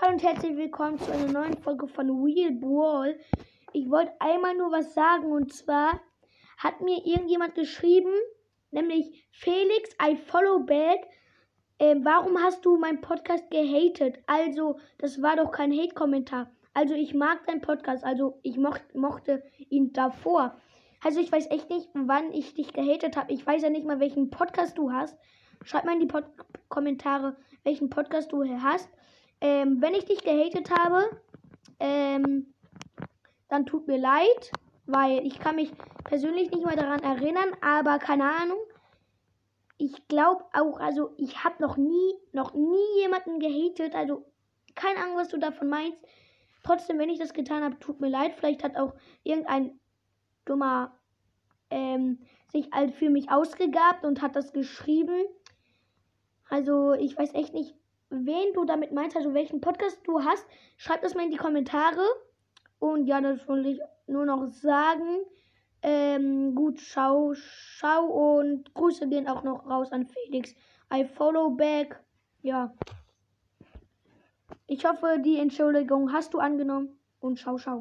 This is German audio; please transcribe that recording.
Hallo und herzlich willkommen zu einer neuen Folge von Wheel Brawl. Ich wollte einmal nur was sagen und zwar hat mir irgendjemand geschrieben, nämlich Felix, I follow back. Äh, warum hast du meinen Podcast gehatet? Also, das war doch kein Hate-Kommentar. Also, ich mag deinen Podcast, also ich mocht, mochte ihn davor. Also, ich weiß echt nicht, wann ich dich gehatet habe. Ich weiß ja nicht mal, welchen Podcast du hast. Schreib mal in die Pod Kommentare, welchen Podcast du hast. Ähm, wenn ich dich gehatet habe, ähm, dann tut mir leid, weil ich kann mich persönlich nicht mehr daran erinnern, aber keine Ahnung. Ich glaube auch, also ich habe noch nie, noch nie jemanden gehatet, also keine Ahnung, was du davon meinst. Trotzdem, wenn ich das getan habe, tut mir leid. Vielleicht hat auch irgendein dummer ähm, sich halt für mich ausgegabt und hat das geschrieben. Also ich weiß echt nicht, wen du damit meinst, also welchen Podcast du hast. Schreib das mal in die Kommentare. Und ja, das wollte ich nur noch sagen. Ähm, gut, schau, schau und Grüße gehen auch noch raus an Felix. I follow back. Ja. Ich hoffe, die Entschuldigung hast du angenommen und schau, schau.